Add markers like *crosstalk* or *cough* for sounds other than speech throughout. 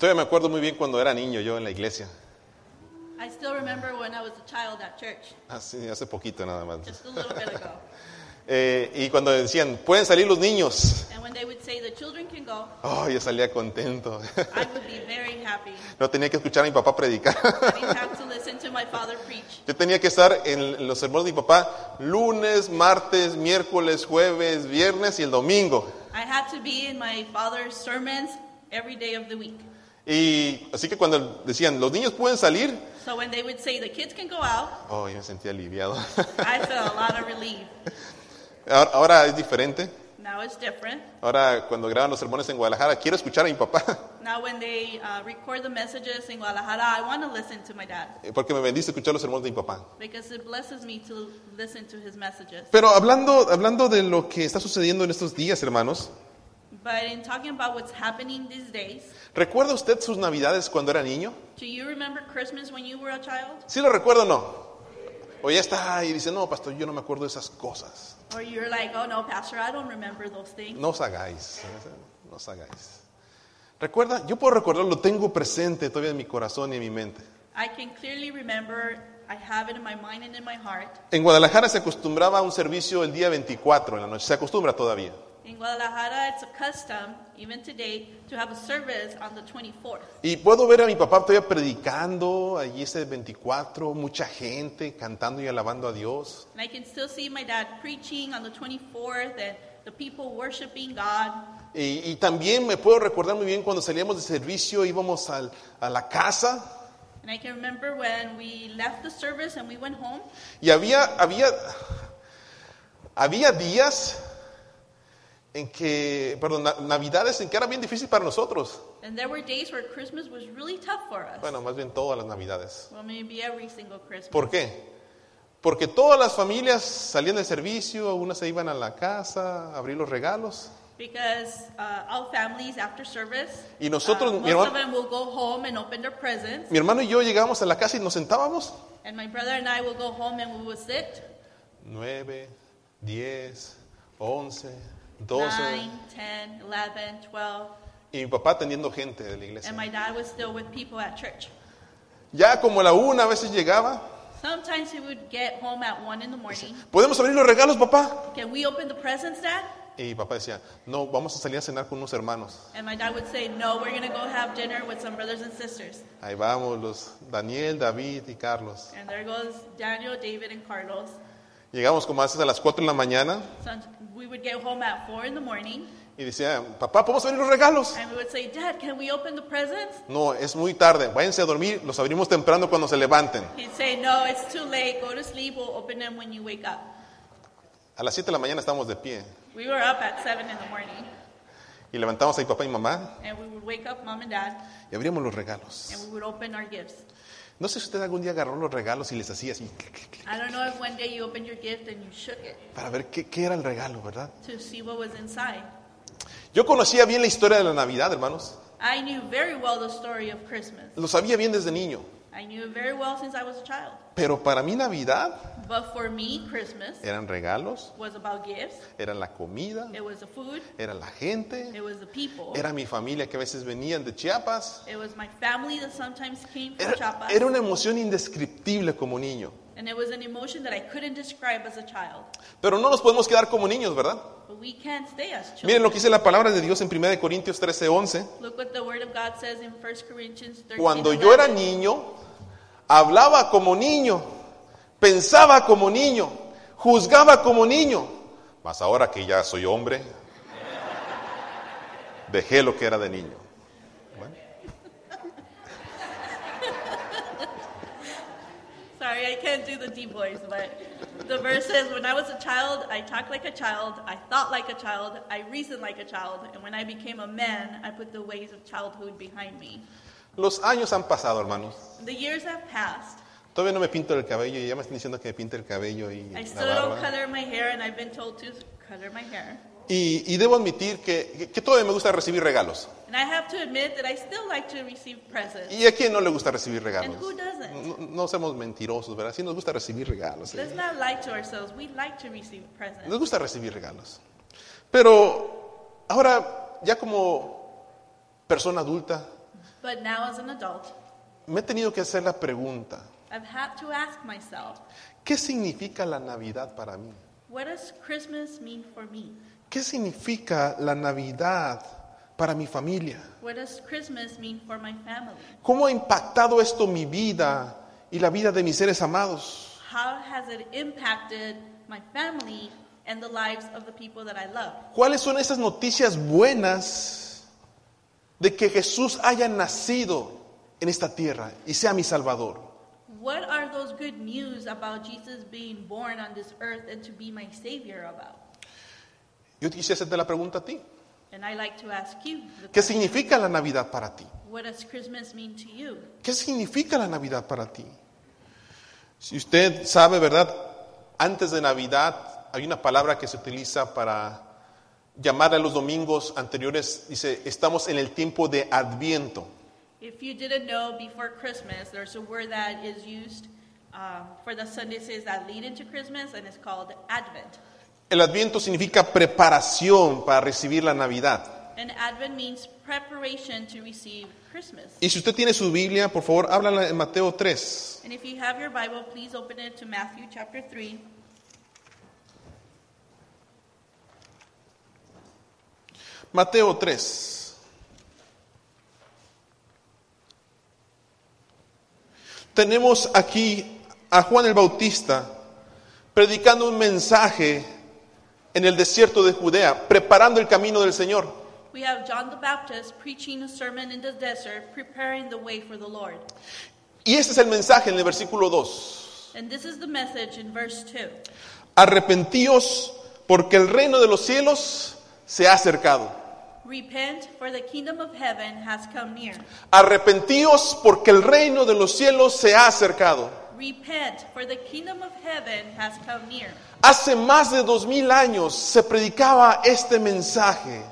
Todavía me acuerdo muy bien cuando era niño yo en la iglesia. I still remember when I was a child at church, Así, hace poquito nada más. just a little bit ago. *laughs* Eh, y cuando decían, pueden salir los niños. And when they would say the children can go, Oh, yo salía contento. I *laughs* would be very happy. No tenía que escuchar a mi papá predicar. I didn't *laughs* have to listen to my father preach. Yo tenía que estar en los sermones de mi papá lunes, martes, miércoles, jueves, viernes y el domingo. I had to be in my father's sermons every day of the week. Y así que cuando decían, los niños pueden salir, So when they would say the kids can go out, oh, yo me sentía aliviado. I felt a lot of relief. *laughs* Ahora, ahora es diferente. Now it's different. Ahora cuando graban los sermones en Guadalajara, quiero escuchar a mi papá, *laughs* Now when they uh, record the messages in Guadalajara, I want to listen to my dad porque me bendice escuchar los sermones de mi papá. because it blesses me to listen to his messages. Pero hablando, hablando de lo que está sucediendo en estos días, hermanos, But in talking about what's happening these days, ¿recuerda usted sus navidades cuando era niño? do you remember Christmas when you were a child? ¿Sí lo recuerda o no? O ya está ahí y dice, no, pastor, yo no me acuerdo de esas cosas. Or you're like, oh no, Pastor, I don't remember those things. No os hagáis, no os hagáis. Recuerda, yo puedo recordar, lo tengo presente todavía en mi corazón y en mi mente. I can clearly remember, I have it in my mind and in my heart. En Guadalajara se acostumbraba a un servicio el día 24 en la noche, se acostumbra todavía. In Guadalajara, it's a custom, even today, to have a service on the 24th. Y puedo ver a mi papá todavía predicando allí ese 24, mucha gente cantando y alabando a Dios. And I can still see my dad preaching on the 24th and the people worshiping God. Y, y también me puedo recordar muy bien cuando salíamos de servicio, íbamos al- a la casa And I can remember when we left the service and we went home, y había, había, había días en que, perdón, na- navidades en que era bien difícil para nosotros. and there were days where Christmas was really tough for us. Bueno, más bien todas las navidades. Well, maybe every single Christmas. ¿Por qué? Porque todas las familias salían del servicio, unas se iban a la casa a abrir los regalos. Because uh, all families after service, Y nosotros, uh, mi hermano-. Mi hermano y yo llegábamos a la casa y nos sentábamos. And my brother and I will go home and we will sit 9, 10, 11, 12. 9, 10, 11, 12. Y mi papá atendiendo gente de la iglesia. And my dad was still with people at church. Ya como a la una a veces llegaba. Sometimes he would get home at 1 in the morning. ¿Podemos abrir los regalos, papá? Can we open the presents, Dad? Y mi papá decía, no, vamos a salir a cenar con unos hermanos. And my dad would say, No, we're going to go have dinner with some brothers and sisters. Ahí vamos los Daniel, David y Carlos. And there goes Daniel, David, and Carlos. Llegamos como a veces a las 4 de la mañana we would get home at 4 in the morning. y decía, papá, ¿podemos abrir los regalos? And we would say, Dad, can we open the presents? No, es muy tarde, váyanse a dormir, los abrimos temprano cuando se levanten. He'd say, No, it's too late. Go to sleep. We'll open them when you wake up. A las 7 de la mañana estábamos de pie We were up at 7 in the morning. y levantamos a mi papá y mamá And we would wake up mom and dad. y abríamos los regalos. And we would open our gifts. No sé si usted algún día agarró los regalos y les hacía así I don't know if one day you opened your gift and you shook it para ver qué, qué era el regalo, ¿verdad? to see what was inside. Yo conocía bien la historia de la Navidad, hermanos. I knew very well the story of Christmas. Lo sabía bien desde niño. I knew it very well since I was a child. Pero para mí Navidad But for me, Christmas eran regalos, was about gifts. era la comida, It was the food. era la gente, It was the people. era mi familia que a veces venían de Chiapas. It was my family that sometimes came from Era, Chiapas. era una emoción indescriptible como niño. And it was an emotion that I couldn't describe as a child. Pero no nos podemos quedar como niños, ¿verdad? But we can't stay as children. Miren lo que dice la palabra de Dios en 1 Corintios 13, 11. Look what the Word of God says in 1 Corinthians 13. Cuando yo era 11. niño, hablaba como niño, pensaba como niño, juzgaba como niño. Mas ahora que ya soy hombre, dejé lo que era de niño. The deep voice, but the verse says, When I was a child, I talked like a child, I thought like a child, I reasoned like a child, and when I became a man, I put the ways of childhood behind me. los años han pasado, hermanos. The years have passed. Todavía no me pinto el cabello y ya me están diciendo que me pinte el cabello y I la still don't barba. color my hair, and I've been told to color my hair. Y, y debo admitir que, que- todavía me gusta recibir regalos. And I have to admit that I still like to receive presents. ¿Y a quién no le gusta recibir regalos? And who doesn't? No, no seamos mentirosos, ¿verdad? Sí nos gusta recibir regalos. ¿eh? Let's not lie to ourselves. We like to receive presents. Nos gusta recibir regalos. Pero ahora, ya como persona adulta, But now, as an adult, me he tenido que hacer la pregunta, I've had to ask myself, ¿qué significa la Navidad para mí? what does Christmas mean for me? ¿Qué significa la Navidad para mi familia? What does Christmas mean for my family? ¿Cómo ha impactado esto mi vida y la vida de mis seres amados? How has it impacted my family and the lives of the people that I love? ¿Cuáles son esas noticias buenas de que Jesús haya nacido en esta tierra y sea mi Salvador? What are those good news about Jesus being born on this earth and to be my Savior about? Yo te quisiera hacerte la pregunta a ti. And I like to ask you, the ¿Qué significa la Navidad para ti? what does Christmas mean to you? ¿Qué significa la Navidad para ti? Si usted sabe, ¿verdad? Antes de Navidad hay una palabra que se utiliza para llamar a los domingos anteriores. Dice, estamos en el tiempo de Adviento. If you didn't know, before Christmas, there's a word that is used um, for the Sundays that lead into Christmas, and it's called Advent. El Adviento significa preparación para recibir la Navidad. And Advent means preparation to receive Christmas. Y si usted tiene su Biblia, por favor, háblala en Mateo 3. And if you have your Bible, please open it to Matthew chapter 3. Mateo 3. Tenemos aquí a Juan el Bautista predicando un mensaje en el desierto de Judea, preparando el camino del Señor. We have John the Baptist preaching a sermon in the desert, preparing the way for the Lord. Y ese es el mensaje en el versículo 2. And this is the message in verse 2. Arrepentíos porque el reino de los cielos se ha acercado. Repent, for the kingdom of heaven has come near. Arrepentíos porque el reino de los cielos se ha acercado. Repent, for the kingdom of heaven has come near. Hace más de dos mil años se predicaba este mensaje,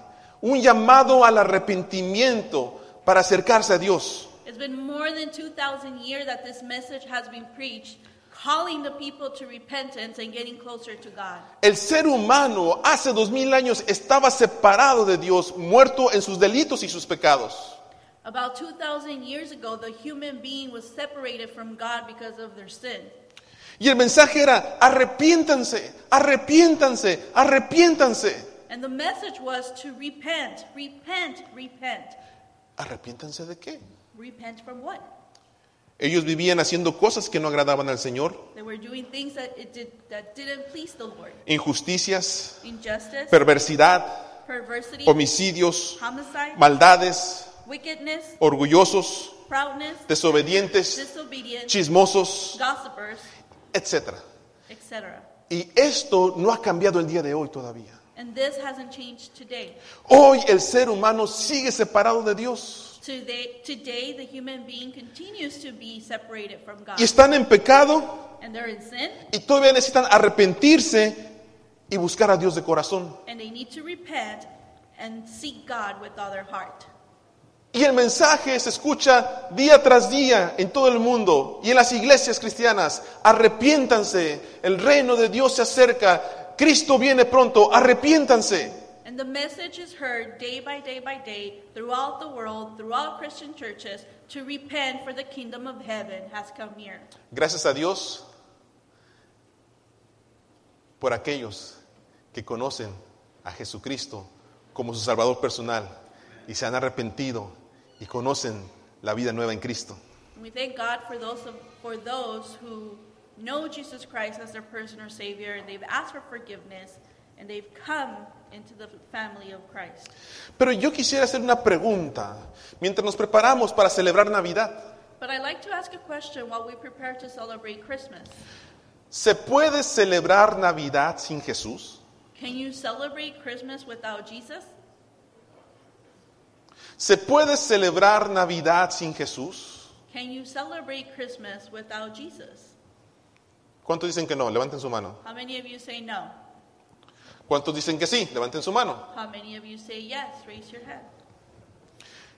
un llamado al arrepentimiento para acercarse a Dios. It's been more than 2,000 years that this message has been preached, calling the people to repentance and getting closer to God. El ser humano hace dos mil años estaba separado de Dios, muerto en sus delitos y sus pecados. About 2,000 years ago, the human being was separated from God because of their sin. Y el mensaje era, arrepiéntanse, arrepiéntanse, arrepiéntanse. And the message was to repent, repent, repent. ¿Arrepiéntanse de qué? Repent from what? Ellos vivían haciendo cosas que no agradaban al Señor, They were doing things that, it did, that didn't please the Lord. injusticias, Injustice, perversidad, perversity, homicidios, homicide, maldades, wickedness, orgullosos, proudness, desobedientes, chismosos, gossipers, etc. etc. Y esto no ha cambiado el día de hoy todavía. And this hasn't changed today. Hoy el ser humano sigue separado de Dios Today, today the human being continues to be separated from God. y están en pecado And they're in sin, y todavía necesitan arrepentirse y buscar a Dios de corazón. and they need to repent and seek God with all their heart. Y el mensaje se escucha día tras día en todo el mundo y en las iglesias cristianas. Arrepiéntanse, el reino de Dios se acerca, Cristo viene pronto, arrepiéntanse. And the message is heard day by day by day throughout the world, throughout Christian churches, to repent for the kingdom of heaven has come near. Gracias a Dios por aquellos que conocen a Jesucristo como su Salvador personal y se han arrepentido y conocen la vida nueva en Cristo. And we thank God for those of, for those who know Jesus Christ as their personal Savior and they've asked for forgiveness and they've come into the family of Christ. Pero yo quisiera hacer una pregunta mientras nos preparamos para celebrar Navidad. But I'd like to ask a question while we prepare to celebrate Christmas. ¿Se puede celebrar Navidad sin Jesús? Can you celebrate Christmas without Jesus? ¿Se puede celebrar Navidad sin Jesús? Can you celebrate Christmas without Jesus? ¿Cuántos dicen que no? Levanten su mano. How many of you say no? ¿Cuántos dicen que sí? Levanten su mano. How many of you say yes? Raise your hand.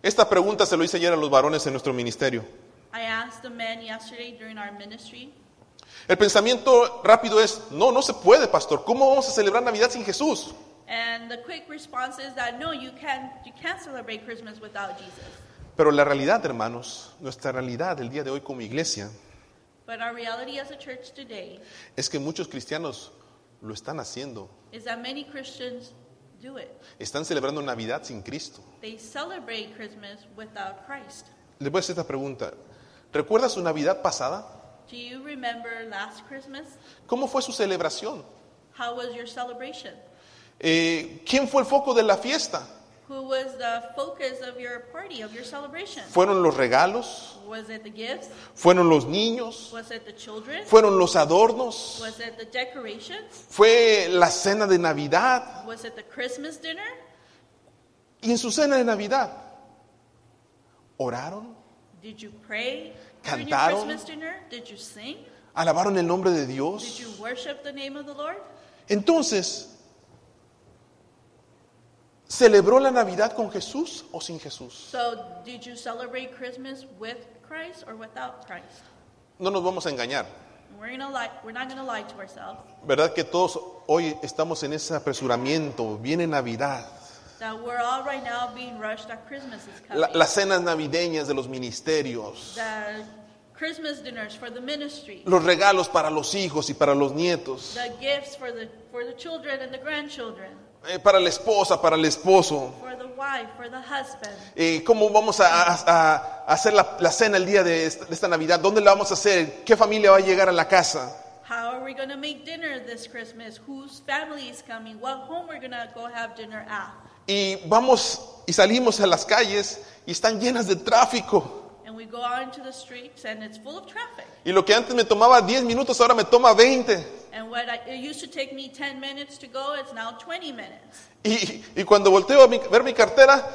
Esta pregunta se lo hice ayer a los varones en nuestro ministerio. I asked the men yesterday during our ministry. El pensamiento rápido es, no, no se puede, pastor. ¿Cómo vamos a celebrar Navidad sin Jesús? And the quick response is that no, you can't, you can't celebrate Christmas without Jesus. Pero la realidad, hermanos, nuestra realidad el día de hoy como iglesia, But our reality as a church today es que muchos cristianos lo están haciendo. is that many Christians do it. Están celebrando Navidad sin Cristo. They celebrate Christmas without Christ. Les voy a hacer esta pregunta. ¿Recuerda su Navidad pasada? Do you remember last Christmas? ¿Cómo fue su celebración? How was your celebration? Eh, ¿Quién fue el foco de la fiesta? Who was the focus of your party, of your celebration? ¿Fueron los regalos? Was it the gifts? ¿Fueron los niños? Was it the children? ¿Fueron los adornos? Was it the decorations? ¿Fue la cena de Navidad? Was it the Christmas dinner? Y en su cena de Navidad, ¿oraron? Did you pray during your Cantaron. Christmas dinner? Did you sing? ¿Alabaron el nombre de Did Dios? you worship the name of the Lord? Entonces, ¿celebró la Navidad con Jesús o sin Jesús? So, did you celebrate Christmas with Christ or without Christ? No nos vamos a engañar. We're gonna lie. We're not going to lie to ourselves. ¿Verdad que todos hoy estamos en ese apresuramiento? Viene Navidad. That we're all right now being rushed that Christmas is coming. La- las cenas navideñas de los ministerios. the Christmas dinners for the ministry. Los regalos para los hijos y para los nietos. The gifts for the for the children and the grandchildren. eh, para la esposa, para el esposo. For the wife, for the husband. Eh, ¿Cómo vamos a, a- a hacer la, la cena el día de esta, de esta Navidad? ¿Dónde la vamos a hacer? ¿Qué familia va a llegar a la casa? How are we going to make dinner this Christmas? Whose family is coming? What home we're going to go have dinner at? Y vamos y salimos a las calles y están llenas de tráfico. Go out into the streets and it's full of traffic. Y lo que antes me tomaba 10 minutos, ahora me toma 20. And what I, it used to take me 10 minutes to go, it's now 20 minutes. Y, y cuando volteo a mi- ver mi cartera,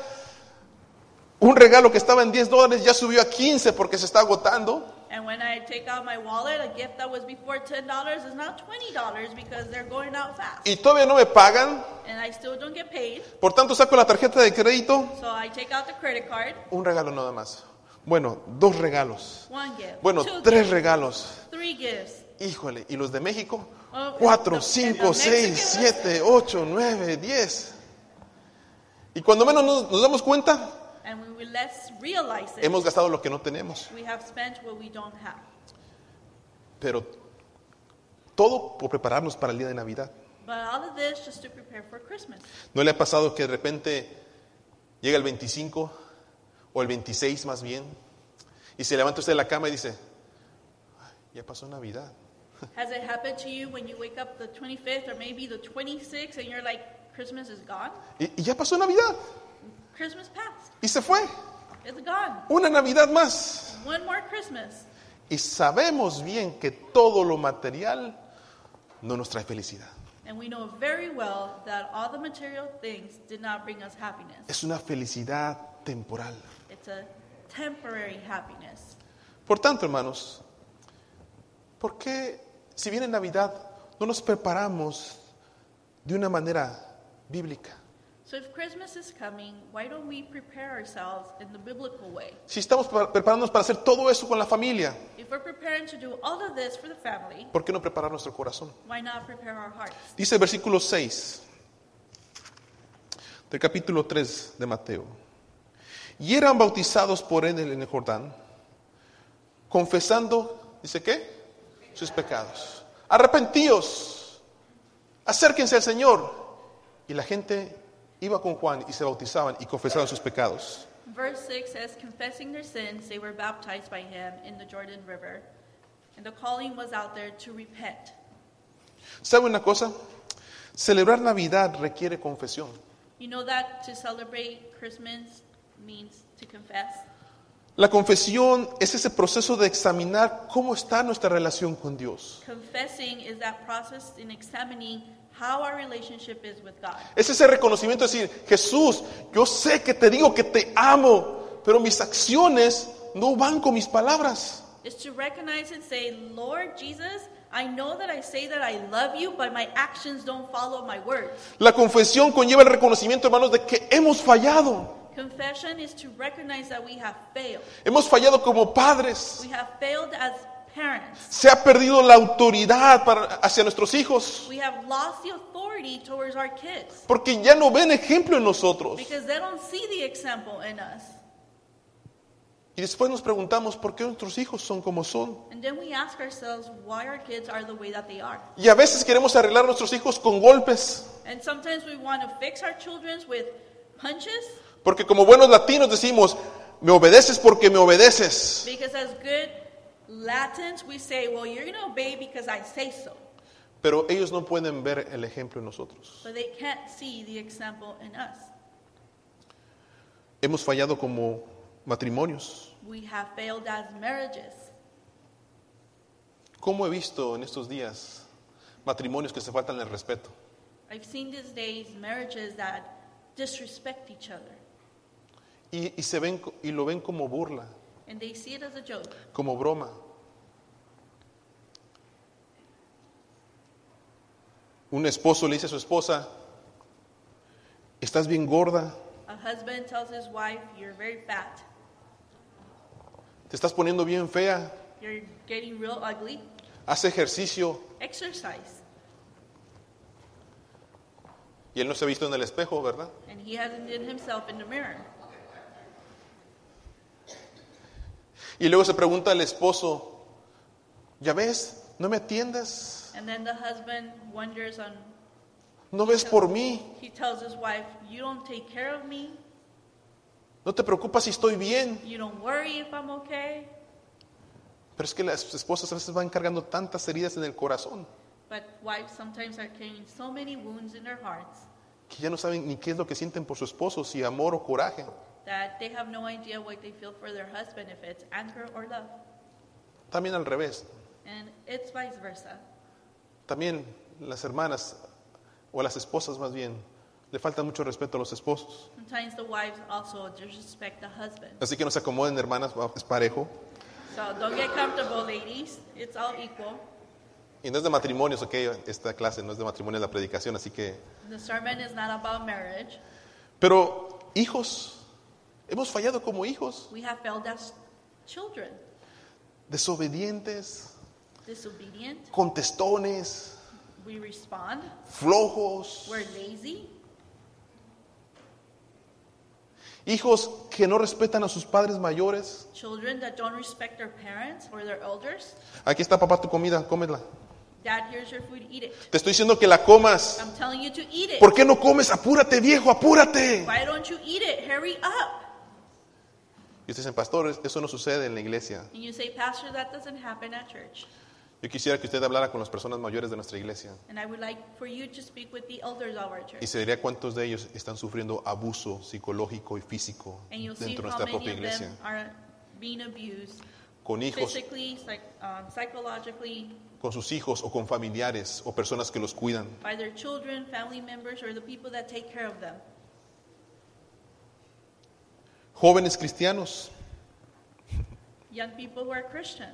un regalo que estaba en 10 dólares ya subió a 15 porque se está agotando. And when I take out my wallet, a gift that was before $10 is now $20 because they're going out fast. Y todavía no me pagan. And I still don't get paid. Por tanto, saco la tarjeta de crédito. So I take out the credit card, Un regalo nada más. Bueno, dos regalos. one gift, Bueno, tres regalos. three gifts. Híjole, ¿y los de México? Oh, Cuatro, cinco, seis, siete, ocho, nueve, diez. Y cuando menos nos, nos damos cuenta, hemos gastado lo que no tenemos. we have spent what we don't have. Pero todo por prepararnos para el día de Navidad. But all of this just to prepare for Christmas. ¿No le ha pasado que de repente llega el 25 o el 26 más bien y se levanta usted de la cama y dice, "Ay, ya pasó Navidad? *laughs* Has it happened to you when you wake up the 25th or maybe the 26th and you're like, Christmas is gone? Y, y ya pasó Navidad Christmas passed. y se fue. It's gone. Una Navidad más. One more Christmas. Y sabemos bien que todo lo material no nos trae felicidad. And we know very well that all the material things did not bring us happiness. Es una felicidad temporal. A temporary happiness. Por tanto, hermanos, ¿por qué si viene Navidad no nos preparamos de una manera bíblica? So if Christmas is coming, why don't we prepare ourselves in the biblical way? Si estamos pre- preparándonos para hacer todo eso con la familia, If we're preparing to do all of this for the family, ¿por qué no preparar nuestro corazón? why not prepare our hearts? Dice el versículo 6 del capítulo 3 de Mateo. Y eran bautizados por él en el Jordán, confesando, ¿dice qué? Sus pecados. Arrepentíos, acérquense al Señor. Y la gente iba con Juan y se bautizaban y confesaban sus pecados. Verse 6 says, Confessing their sins, they were baptized by him in the Jordan River. And the calling was out there to repent. ¿Sabe una cosa? Celebrar Navidad requiere confesión. You know that to celebrate Christmas means to confess? La confesión es ese proceso de examinar cómo está nuestra relación con Dios. Confessing is that process in examining how our relationship is with God. Es ese reconocimiento de decir, Jesús, yo sé que te digo que te amo, pero mis acciones no van con mis palabras. Is to recognize and say, Lord Jesus, I know that I say that I love you, but my actions don't follow my words. La confesión conlleva el reconocimiento, hermanos, de que hemos fallado. Confession is to recognize that we have failed. Hemos fallado como padres. We have failed as parents. Se ha perdido la autoridad para, hacia nuestros hijos, We have lost the authority towards our kids porque ya no ven ejemplo en nosotros. because they don't see the example in us. Y después nos preguntamos por qué nuestros hijos son como son. And then we ask ourselves why our kids are the way that they are. Y a veces queremos arreglar a nuestros hijos con golpes. And sometimes we want to fix our children with punches Porque como buenos latinos decimos, me obedeces porque me obedeces. because as good Latins we say, well, you're going to obey because I say so. Pero ellos no pueden ver el ejemplo en nosotros. But they can't see the example in us. Hemos fallado como matrimonios. We have failed as marriages. ¿Cómo he visto en estos días matrimonios que se faltan el respeto? I've seen these days marriages that disrespect each other Y, y se ven, y lo ven como burla, and they see it as a joke. como broma. Un esposo le dice a su esposa, estás bien gorda, A husband tells his wife, You're very fat, te estás poniendo bien fea, you're getting real ugly. haz ejercicio. Exercise. Y él no se ha visto en el espejo, ¿verdad? And he hasn't seen himself in the mirror. Y luego se pregunta al esposo, ¿ya ves? ¿No me atiendes? And then the husband wonders on, ¿No ves por mí? he tells his wife, You don't take care of me. ¿No te preocupas si estoy bien? You don't worry if I'm okay. Pero es que las esposas a veces van cargando tantas heridas en el corazón But wives sometimes are carrying so many wounds in their hearts que ya no saben ni qué es lo que sienten por su esposo, si amor o coraje. That they have no idea what they feel for their husband, if it's anger or love. También al revés. And it's vice versa. También las hermanas o las esposas más bien le falta mucho respeto a los esposos. Sometimes the wives also disrespect the husband. Así que no se acomoden hermanas, es parejo. So don't get comfortable, ladies. It's all equal. Y no es de matrimonios, ok, esta clase no es de matrimonios, es la predicación, así que... The sermon is not about marriage. Pero hijos, hemos fallado como hijos, We have failed as children, desobedientes, disobedient. contestones, We respond. flojos, We're lazy. hijos que no respetan a sus padres mayores. Children that don't respect their parents or their elders. Aquí está papá tu comida, cómela. Dad, here's your food. Eat it. Te estoy diciendo que la comas. I'm telling you to eat it. ¿Por qué no comes? Apúrate viejo, apúrate. Why don't you eat it? Hurry up. Y ustedes dicen, pastor, eso no sucede en la iglesia. And you say, Pastor, that doesn't happen at church. Yo quisiera que usted hablara con las personas mayores de nuestra iglesia And I would like for you to speak with the elders of our y church. se diría cuántos de ellos están sufriendo abuso psicológico y físico And you'll see dentro de how nuestra many propia of iglesia. them are being abused Con hijos, physically, psych, um, psychologically, con sus hijos o con familiares o personas que los cuidan. by their children, family members, or the people that take care of them. Jóvenes cristianos, Young people who are Christian.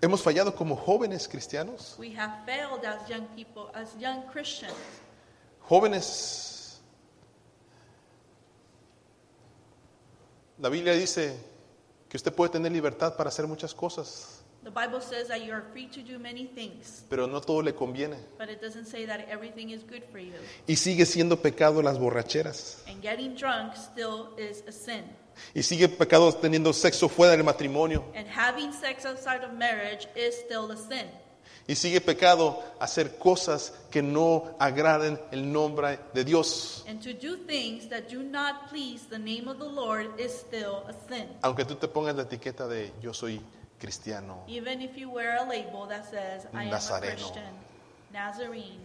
hemos fallado como jóvenes cristianos. We have failed as young people, as young Christians. Jóvenes, la Biblia dice que usted puede tener libertad para hacer muchas cosas, The Bible says that you are free to do many things, pero no todo le conviene. but it doesn't say that everything is good for you. Y sigue siendo pecado las borracheras. And getting drunk still is a sin. Y sigue pecado teniendo sexo fuera del matrimonio. And having sex outside of marriage is still a sin. Y sigue pecado hacer cosas que no agraden el nombre de Dios. And to do things that do not please the name of the Lord is still a sin. Aunque tú te pongas la etiqueta de yo soy cristiano. Even if you wear a label that says, I am a Nazareno. Christian, Nazarene.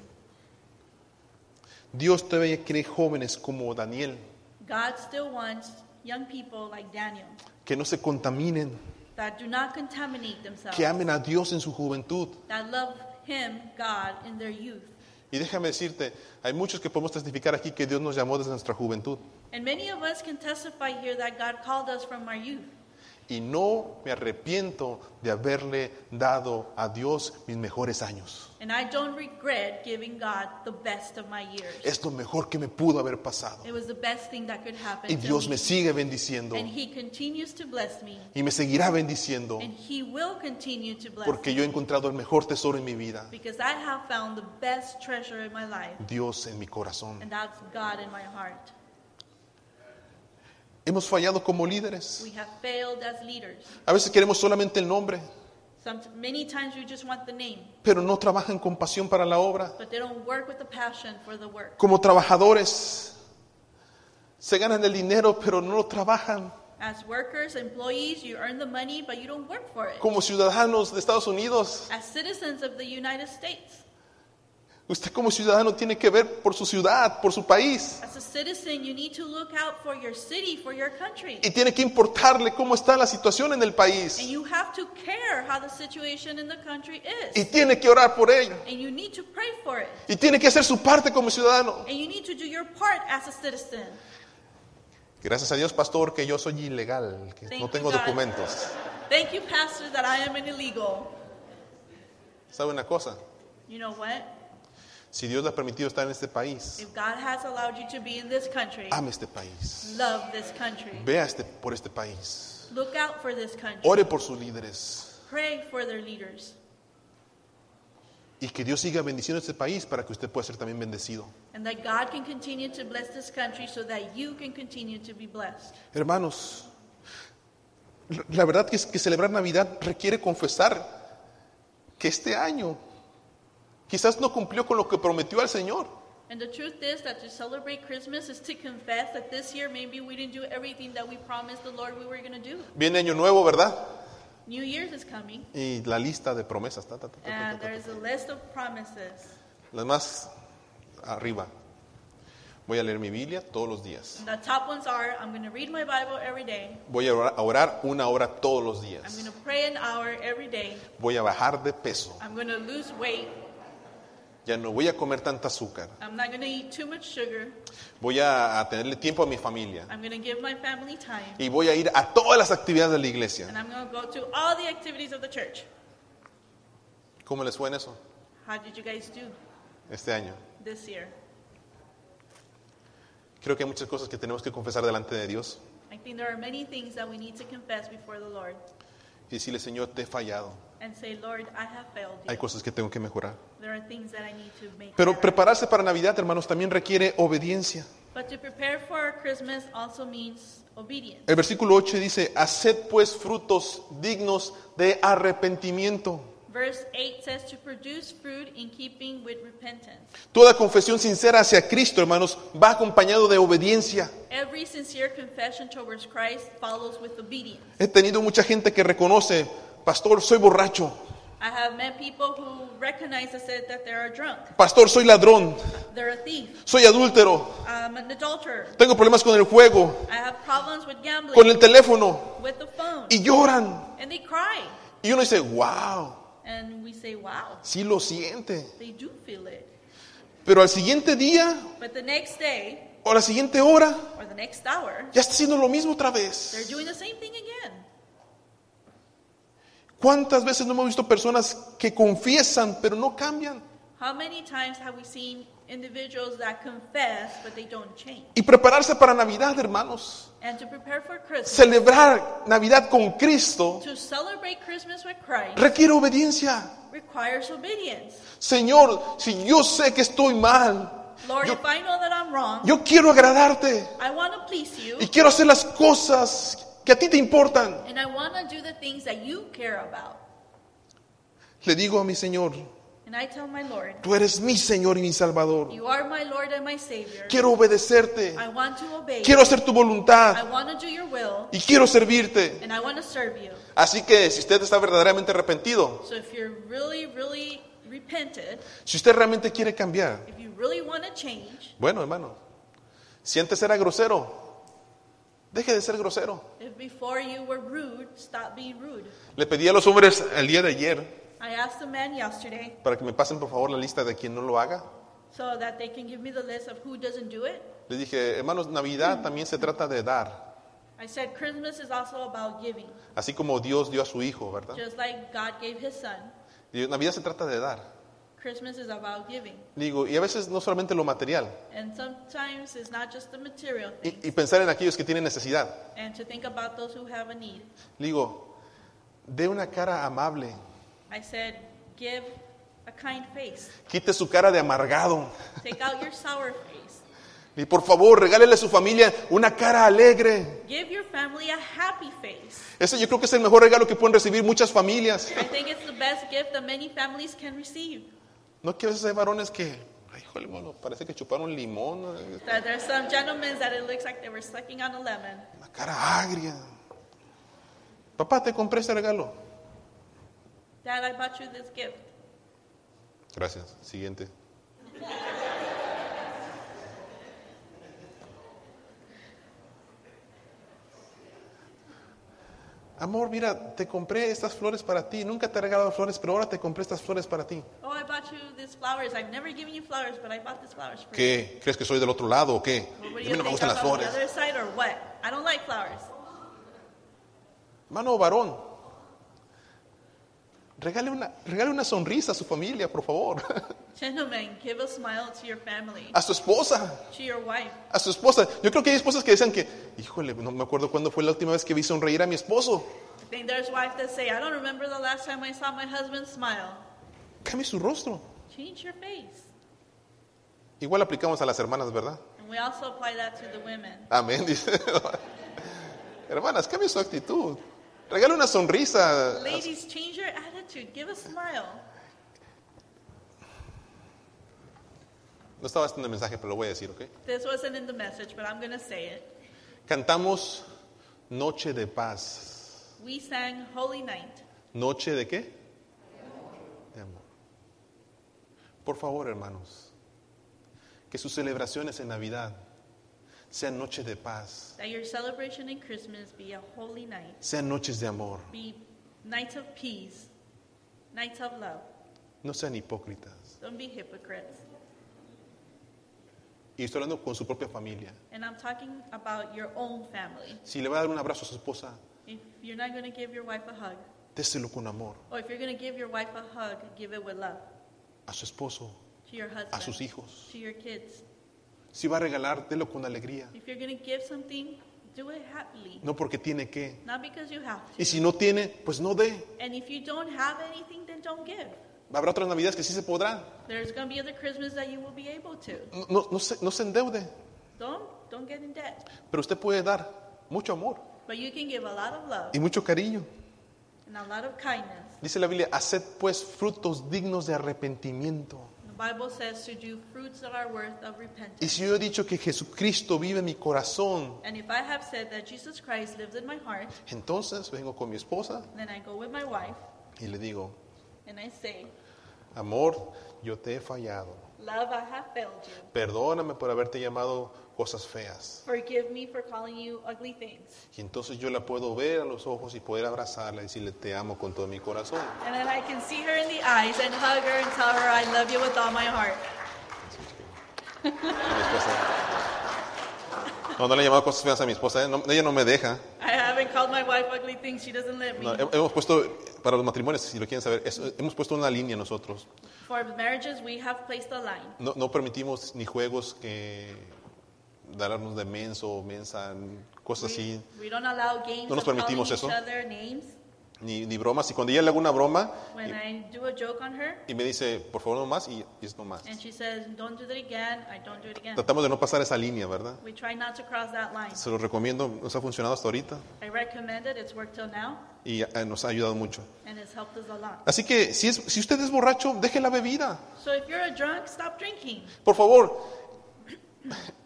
Dios todavía quiere jóvenes como Daniel, God still wants young people like Daniel que no se contaminen, that do not contaminate themselves, que amen a Dios en su juventud. that love Him, God, in their youth. Y déjame decirte, hay muchos que podemos testificar aquí que Dios nos llamó desde nuestra juventud. And many of us can testify here that God called us from our youth. Y no me arrepiento de haberle dado a Dios mis mejores años. And I don't regret giving God the best of my years. Es lo mejor que me pudo haber pasado. It was the best thing that could happen Y to Dios me. me sigue bendiciendo And He continues to bless me. y me seguirá bendiciendo And He will continue to bless porque me. yo he encontrado el mejor tesoro en mi vida, Because I have found the best treasure in my life. Dios en mi corazón. And that's God in my heart. Hemos fallado como líderes. We have failed as leaders. A veces queremos solamente el nombre, Some, many times we just want the name, pero no trabajan con pasión para la obra. but they don't work with the passion for the work. Como trabajadores, se ganan el dinero, pero no lo trabajan. As workers, employees, you earn the money, but you don't work for it. Como ciudadanos de Estados Unidos, As citizens of the United States, usted como ciudadano tiene que ver por su ciudad, por su país. as a citizen, you need to look out for your city, for your country. Y tiene que importarle cómo está la situación en el And país. you have to care how the situation in the country Y is. tiene que orar por ello. And you need to pray for it. Y tiene que hacer su parte como ciudadano. And you need to do your part as a citizen. Gracias a Dios, pastor, que yo soy ilegal, que Thank no you, tengo God. documentos. Thank you, Pastor, that I am an illegal. ¿Sabe una cosa? You know what? Si Dios le ha permitido estar en este país, If God has allowed you to be in this country, ame este país. love this country. Vea este, por este país. Look out for this country. Ore por sus líderes. Pray for their leaders. Y que Dios siga bendiciendo este país para que usted pueda ser también bendecido. And that God can continue to bless this country so that you can continue to be blessed. Hermanos, la verdad que, es que celebrar Navidad requiere confesar que este año quizás no cumplió con lo que prometió al Señor. And the truth is that to celebrate Christmas is to confess that this year maybe we didn't do everything that we promised the Lord we were going to do. Viene año nuevo, ¿verdad? New Year's is coming, Y la lista de promesas. ta, ta, ta, and ta. there's a list of promises. Las más arriba. Voy a leer mi Biblia todos los días. The top ones are I'm going to read my Bible every day, Voy a orar, una hora todos los I'm días. going to pray an hour every day, Voy a bajar de peso. I'm going to lose weight, Ya no voy a comer tanta azúcar. I'm not to eat too much sugar, Voy a, a tenerle tiempo a mi familia. I'm to give my family time, Y voy a ir a todas las actividades de la iglesia. and I'm go to all the activities of the church. ¿Cómo les fue en eso How did you guys do este año? this year? Creo que hay muchas cosas que tenemos que confesar delante de Dios. I think there are many things that we need to confess before the Lord Y decirle, Señor, te he fallado. And say, Lord, I have failed Hay cosas que tengo que mejorar. There are things that I need to make Pero prepararse para Navidad, hermanos, también requiere obediencia. But to prepare for Christmas also means obedience. El versículo 8 dice, haced pues frutos dignos de arrepentimiento. Verse 8 says to produce fruit in keeping with repentance. Toda confesión sincera hacia Cristo, hermanos, va acompañado de obediencia. Every sincere confession towards Christ follows with obedience. He tenido mucha gente que reconoce, pastor, soy borracho, I have met people who recognize and said that they're drunk, pastor, soy ladrón, they're a thief, soy adúltero, I'm an adulterer, tengo problemas con el juego, I have problems with gambling, con el teléfono, with the phone, y lloran. and they cry. Y uno dice, wow, And we say, wow, sí lo siente. they do feel it. Pero al siguiente día But the next day o la siguiente hora, or the next hour, ya está haciendo lo mismo otra they're vez. doing the same thing again. ¿Cuántas veces no hemos visto personas que confiesan pero no cambian? How many times have we seen individuals that confess but they don't change? Y prepararse para Navidad, hermanos. And to prepare for Christmas, Celebrar Navidad con Cristo to celebrate Christmas with Christ, requiere obediencia. requires obedience. Señor, si yo sé que estoy mal, Lord, Yo- if I know that I'm wrong, yo quiero agradarte I want to please you, y quiero hacer las cosas que a ti te importan. and I want to do the things that you care about. Le digo a mi Señor, And I tell my Lord, tú eres mi Señor y mi Salvador. You are my Lord and my Savior. Quiero obedecerte. I want to obey Quiero hacer tu I voluntad want to do your will, y quiero servirte. and I want to serve you. Así que si usted está verdaderamente arrepentido, So if you're really, really repented, si usted realmente quiere cambiar, if you really want to change, bueno, hermano, si antes era grosero, deje de ser grosero. if before you were rude, stop being rude. Le pedí a los hombres el día de ayer I asked the man yesterday para que me pasen por favor la lista de quien no lo haga. so that they can give me the list of who doesn't do it. Le dije, hermanos, Navidad también se trata de dar, I said Christmas is also about giving, así como Dios dio a su Hijo, ¿verdad? just like God gave his son. Y Navidad se trata de dar. Christmas is about giving. Digo, y a veces no solamente lo material, And sometimes it's not just the material y, things, y pensar en aquellos que tienen necesidad. and to think about those who have a need. Digo, de una cara amable, I said, give a kind face. quite su cara de amargado, Take out your sour face. *laughs* Y por favor, regálele a su familia una cara alegre. Give your family a happy face. Ese yo creo que es el mejor regalo que pueden recibir muchas familias. I think it's the best gift that many families can receive. No veces hay varones que, ay, híjole, bueno, parece que chuparon limón, That there's some gentlemen that it looks like they were sucking on a lemon. una cara agria. Papá, te compré este regalo. Dad, I bought you this gift. Gracias. Siguiente. *laughs* Amor, mira, te compré estas flores para ti. Nunca te he regalado flores, pero ahora te compré estas flores para ti. Oh, I bought you these flowers. I've never given you flowers, but I bought these flowers for you. ¿Qué? ¿Crees que soy del otro lado o qué? A mí no me gustan las flores. other side or what? I don't like flowers. Mano, varón, regale una, regale una sonrisa a su familia, por favor. *laughs* Gentlemen, give a smile to your family, A su esposa. to your wife. A su esposa. Yo creo que hay esposas que dicen que, híjole, no me acuerdo cuándo fue la última vez que vi sonreír a mi esposo. I think there's wives that say, I don't remember the last time I saw my husband smile. Cambie su rostro. Change your face. Igual aplicamos a las hermanas, ¿verdad? And we also apply that to the women. Amén, dice. *laughs* Hermanas, cambie su actitud. Regale una sonrisa. Ladies, change your attitude. Give a smile. No estaba haciendo el mensaje, pero lo voy a decir, ¿ok? This wasn't in the message, but I'm going to say it. Cantamos Noche de Paz. We sang Holy Night. ¿Noche de qué? De amor. Por favor, hermanos, que sus celebraciones en Navidad sean noche de paz, That your celebration in Christmas be a holy night, sean noches de amor, be nights of peace, nights of love. no sean hipócritas. Don't be hypocrites. Y estoy hablando con su propia familia. And I'm talking about your own family. Si le va a dar un abrazo a su esposa, If you're not going to give your wife a hug, déselo con amor. or if you're going to give your wife a hug, give it with love A su esposo, to your a sus husband, hijos. to your kids. Si va a regalar, délo con alegría. If you're going to give something, do it happily, No porque tiene que. not because you have Y to. si no tiene, pues no dé. And if you don't have anything, then don't give. Habrá otras navidades que sí se podrá. There's going to be other Christmas that you will be able to. No, no, no se, no se endeude. Don't don't get in debt. Pero usted puede dar mucho amor But you can give a lot of love y mucho cariño. and a lot of kindness. Dice la Biblia, haced pues frutos dignos de arrepentimiento. Bible says to do fruits that are worth of Y repentance. si yo he dicho que Jesucristo vive en mi corazón, And if I have said that Jesus Christ lives in my heart, entonces vengo con mi esposa then I go with my wife y le digo, and I say, amor, yo te he fallado. Love, I have failed you. Perdóname por haberte llamado cosas feas. Forgive me for calling you ugly things. Y entonces yo la puedo ver a los ojos y poder abrazarla y decirle, te amo con todo mi corazón. And then I can see her in the eyes and hug her and tell her I love you with all my heart. *laughs* No, no le he llamado cosas feas a mi esposa, ¿eh? No, ella no me deja. I haven't called my wife ugly things. She doesn't let me. No, he- hemos puesto, para los matrimonios, si lo quieren saber, es- hemos puesto una línea nosotros. For marriages, we have placed a line. No, no permitimos ni juegos que darnos de menso o mensa, cosas así, We, don't allow games No nos of calling permitimos each eso. other names. Ni, ni bromas. Y cuando ella le hago una broma When I do a joke on her y, y me dice, por favor, no más, y, y es no más. and she says, don't do that again, I don't do it again. Tratamos de no pasar esa línea, ¿verdad? We try not to cross that line. Se lo recomiendo, nos ha funcionado hasta ahorita I recommend it. It's worked till now, y eh, nos ha ayudado mucho. and it's helped us a lot. Así que si, es, si usted es borracho, deje la bebida. So if you're a drunk, stop drinking. Por favor,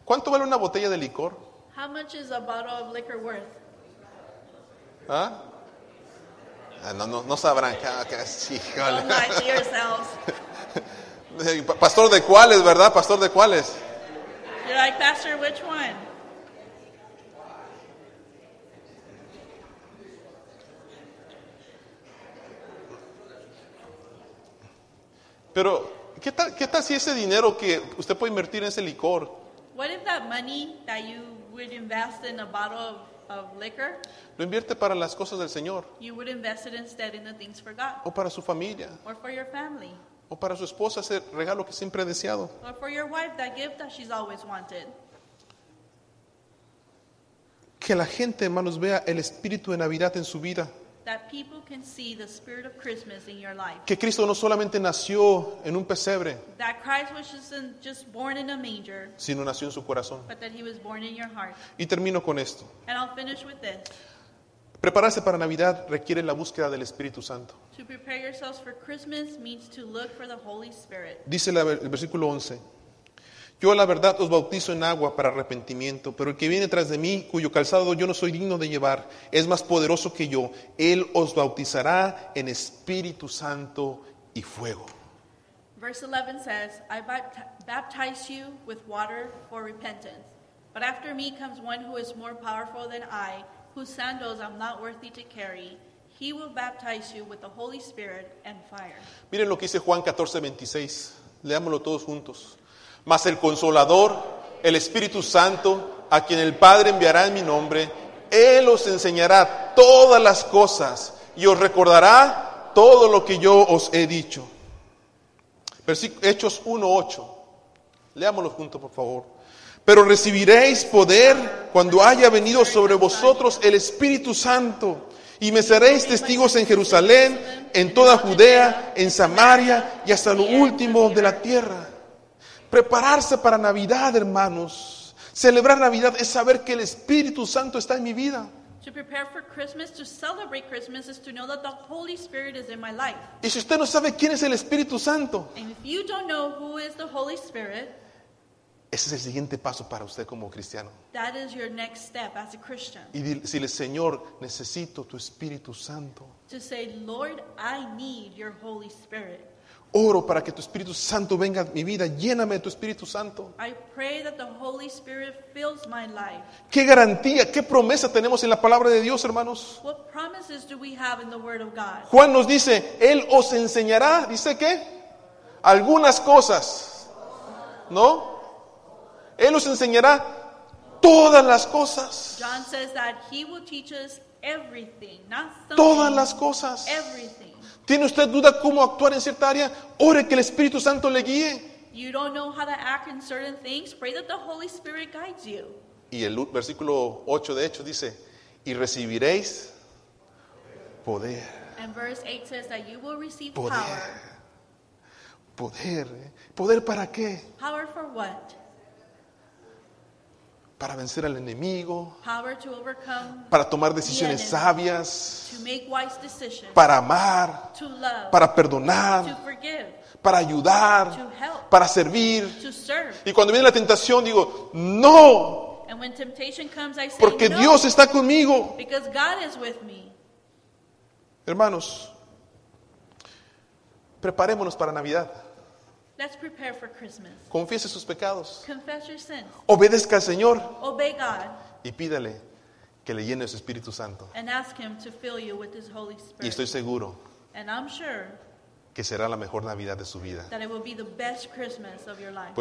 ¿cuánto vale una botella de licor? How much is a bottle of liquor worth? ¿Ah? Ah, no, no, no sabrán. *laughs* Híjole. *laughs* Pastor de cuáles, ¿verdad? Pastor de cuáles. You're like, Pastor, which one? Pero, ¿qué tal, ¿qué tal si ese dinero que usted puede invertir en ese licor What if that money that you would invest in a bottle of, of liquor, lo invierte para las cosas del Señor? you would invest it instead in the things for God O para su familia, or for your family o para su esposa ese regalo que siempre ha deseado. or for your wife that gift that she's always wanted? Que la gente, hermanos, vea el espíritu de Navidad en su vida. That people can see the spirit of Christmas in your life. Que Cristo no solamente nació en un pesebre, That Christ was just, in, just born in a manger, sino nació en su corazón. but that he was born in your heart. Y termino con esto. And I'll finish with this. Prepararse para Navidad requiere la búsqueda del Espíritu Santo. To prepare yourselves for Christmas means to look for the Holy Spirit. Dice el versículo 11. Yo a la verdad os bautizo en agua para arrepentimiento, pero el que viene tras de mí, cuyo calzado yo no soy digno de llevar, es más poderoso que yo. Él os bautizará en Espíritu Santo y fuego. Verse 11 says, I bapt- baptize you with water for repentance. But after me comes one who is more powerful than I, whose sandals I'm not worthy to carry. He will baptize you with the Holy Spirit and fire. Miren lo que dice Juan 14, 26. Leámoslo todos juntos. Mas el consolador, el Espíritu Santo, a quien el Padre enviará en mi nombre, Él os enseñará todas las cosas y os recordará todo lo que yo os he dicho. Hechos 1.8. Leámoslo juntos, por favor. Pero recibiréis poder cuando haya venido sobre vosotros el Espíritu Santo. Y me seréis testigos en Jerusalén, en toda Judea, en Samaria y hasta lo último de la tierra. Prepararse para Navidad, hermanos. Celebrar Navidad es saber que el Espíritu Santo está en mi vida. To prepare for Christmas, to celebrate Christmas, is to know that the Holy Spirit is in my life. Y si usted no sabe quién es el Espíritu Santo, And if you don't know who is the Holy Spirit, ese es el siguiente paso para usted como cristiano. that is your next step as a Christian. Y decirle, Señor, necesito tu Espíritu Santo. To say, Lord, I need your Holy Spirit. Oro para que tu Espíritu Santo venga a mi vida. Lléname de tu Espíritu Santo. I pray that the Holy Spirit fills my life. ¿Qué garantía, qué promesa tenemos en la palabra de Dios, hermanos? What promises do we have in the Word of God? Juan nos dice, Él os enseñará, dice qué? Algunas cosas. ¿No? Él os enseñará todas las cosas. John says that He will teach us everything, not some Todas las cosas. everything. ¿Tiene usted duda cómo actuar en cierta área? Ore que el Espíritu Santo le guíe. You don't know how to act in certain things? Pray that the Holy Spirit guides you. Y el versículo 8 de hecho dice, y recibiréis poder. And verse 8 says that you will receive Poder. power. Poder. ¿eh? ¿Poder para qué? Power for what? Para vencer al enemigo, Power to overcome, para tomar decisiones sabias, to make wise decisions, para amar, to love, para to perdonar, forgive, para ayudar, to help, para servir. to serve. Y cuando viene la tentación digo, no, And when temptation comes, I say, porque Dios está conmigo. because God is with me. Hermanos, preparémonos para Navidad. Let's prepare for Christmas. Confiese sus pecados. Confess your sins. Obedezca al Señor Obey God y pídale que le llene su Espíritu Santo. and ask Him to fill you with His Holy Y Spirit. estoy seguro And I'm sure que será la mejor Navidad de su vida. that it will be the best Christmas of your life.